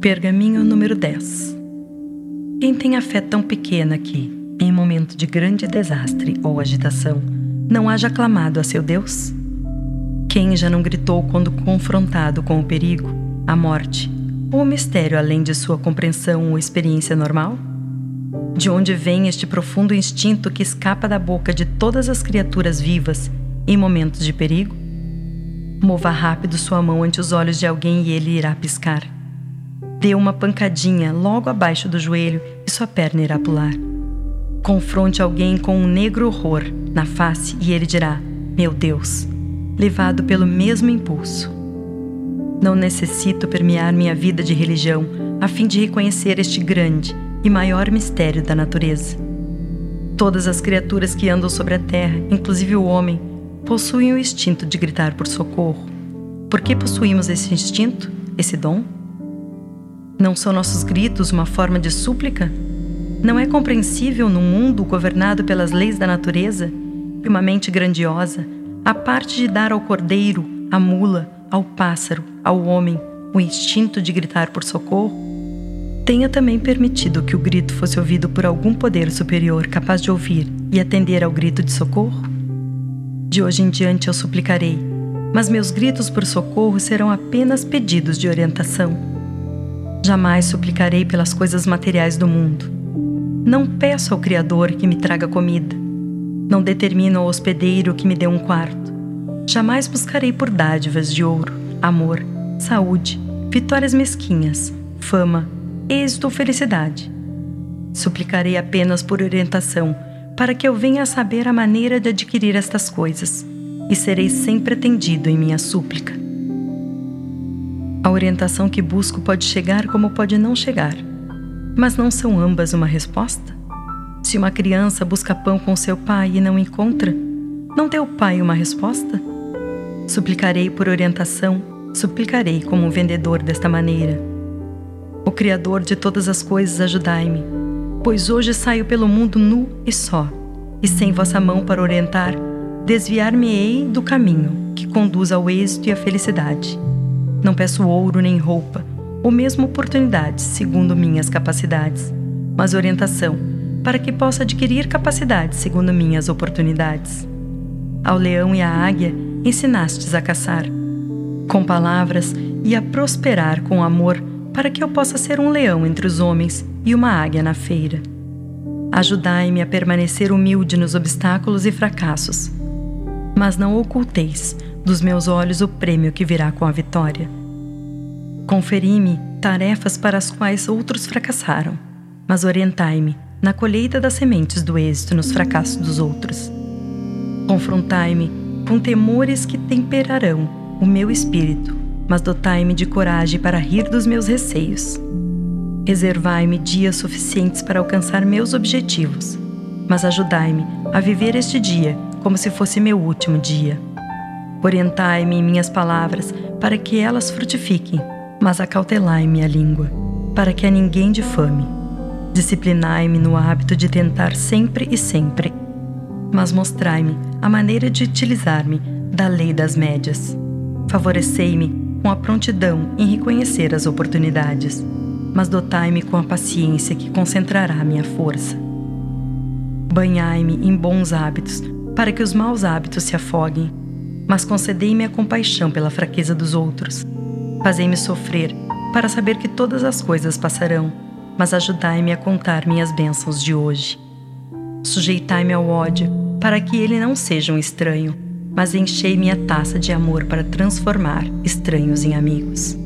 Pergaminho número 10 Quem tem a fé tão pequena que, em momento de grande desastre ou agitação, não haja clamado a seu Deus? Quem já não gritou quando confrontado com o perigo, a morte ou o mistério além de sua compreensão ou experiência normal? De onde vem este profundo instinto que escapa da boca de todas as criaturas vivas em momentos de perigo? Mova rápido sua mão ante os olhos de alguém e ele irá piscar Dê uma pancadinha logo abaixo do joelho e sua perna irá pular. Confronte alguém com um negro horror na face e ele dirá: Meu Deus, levado pelo mesmo impulso. Não necessito permear minha vida de religião a fim de reconhecer este grande e maior mistério da natureza. Todas as criaturas que andam sobre a terra, inclusive o homem, possuem o instinto de gritar por socorro. Por que possuímos esse instinto, esse dom? Não são nossos gritos uma forma de súplica? Não é compreensível num mundo governado pelas leis da natureza e uma mente grandiosa, a parte de dar ao cordeiro, à mula, ao pássaro, ao homem, o instinto de gritar por socorro? Tenha também permitido que o grito fosse ouvido por algum poder superior capaz de ouvir e atender ao grito de socorro? De hoje em diante eu suplicarei, mas meus gritos por socorro serão apenas pedidos de orientação Jamais suplicarei pelas coisas materiais do mundo. Não peço ao Criador que me traga comida. Não determino ao hospedeiro que me dê um quarto. Jamais buscarei por dádivas de ouro, amor, saúde, vitórias mesquinhas, fama, êxito ou felicidade. Suplicarei apenas por orientação, para que eu venha a saber a maneira de adquirir estas coisas, e serei sempre atendido em minha súplica. A orientação que busco pode chegar como pode não chegar. Mas não são ambas uma resposta? Se uma criança busca pão com seu pai e não encontra, não deu o pai uma resposta? Suplicarei por orientação, suplicarei como um vendedor desta maneira. O Criador de todas as coisas, ajudai-me, pois hoje saio pelo mundo nu e só, e sem vossa mão para orientar, desviar-me-ei do caminho que conduz ao êxito e à felicidade. Não peço ouro nem roupa, ou mesmo oportunidades segundo minhas capacidades, mas orientação para que possa adquirir capacidades segundo minhas oportunidades. Ao leão e à águia ensinastes a caçar, com palavras e a prosperar com amor, para que eu possa ser um leão entre os homens e uma águia na feira. Ajudai-me a permanecer humilde nos obstáculos e fracassos, mas não oculteis dos meus olhos o prêmio que virá com a vitória. Conferi-me tarefas para as quais outros fracassaram, mas orientai-me na colheita das sementes do êxito nos fracassos dos outros. Confrontai-me com temores que temperarão o meu espírito, mas dotai-me de coragem para rir dos meus receios. Reservai-me dias suficientes para alcançar meus objetivos, mas ajudai-me a viver este dia como se fosse meu último dia. Orientai-me em minhas palavras para que elas frutifiquem, mas acautelai-me a língua, para que a ninguém difame. Disciplinai-me no hábito de tentar sempre e sempre, mas mostrai-me a maneira de utilizar-me da lei das médias. Favorecei-me com a prontidão em reconhecer as oportunidades, mas dotai-me com a paciência que concentrará minha força. Banhai-me em bons hábitos, para que os maus hábitos se afoguem mas concedei-me a compaixão pela fraqueza dos outros. Fazei-me sofrer, para saber que todas as coisas passarão, mas ajudai-me a contar minhas bênçãos de hoje. Sujeitai-me ao ódio, para que ele não seja um estranho, mas enchei minha taça de amor para transformar estranhos em amigos.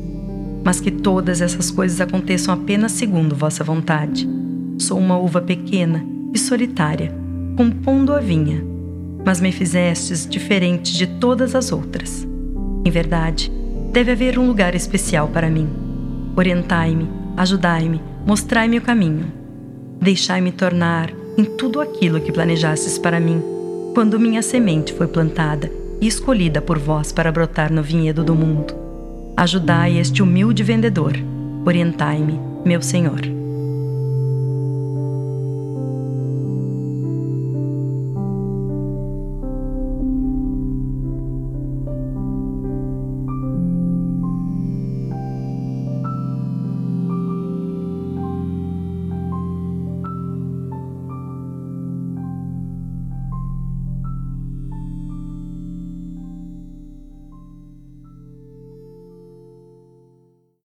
Mas que todas essas coisas aconteçam apenas segundo vossa vontade. Sou uma uva pequena e solitária, compondo a vinha mas me fizestes diferente de todas as outras. Em verdade, deve haver um lugar especial para mim. Orientai-me, ajudai-me, mostrai-me o caminho. Deixai-me tornar em tudo aquilo que planejastes para mim, quando minha semente foi plantada e escolhida por vós para brotar no vinhedo do mundo. Ajudai este humilde vendedor. Orientai-me, meu Senhor.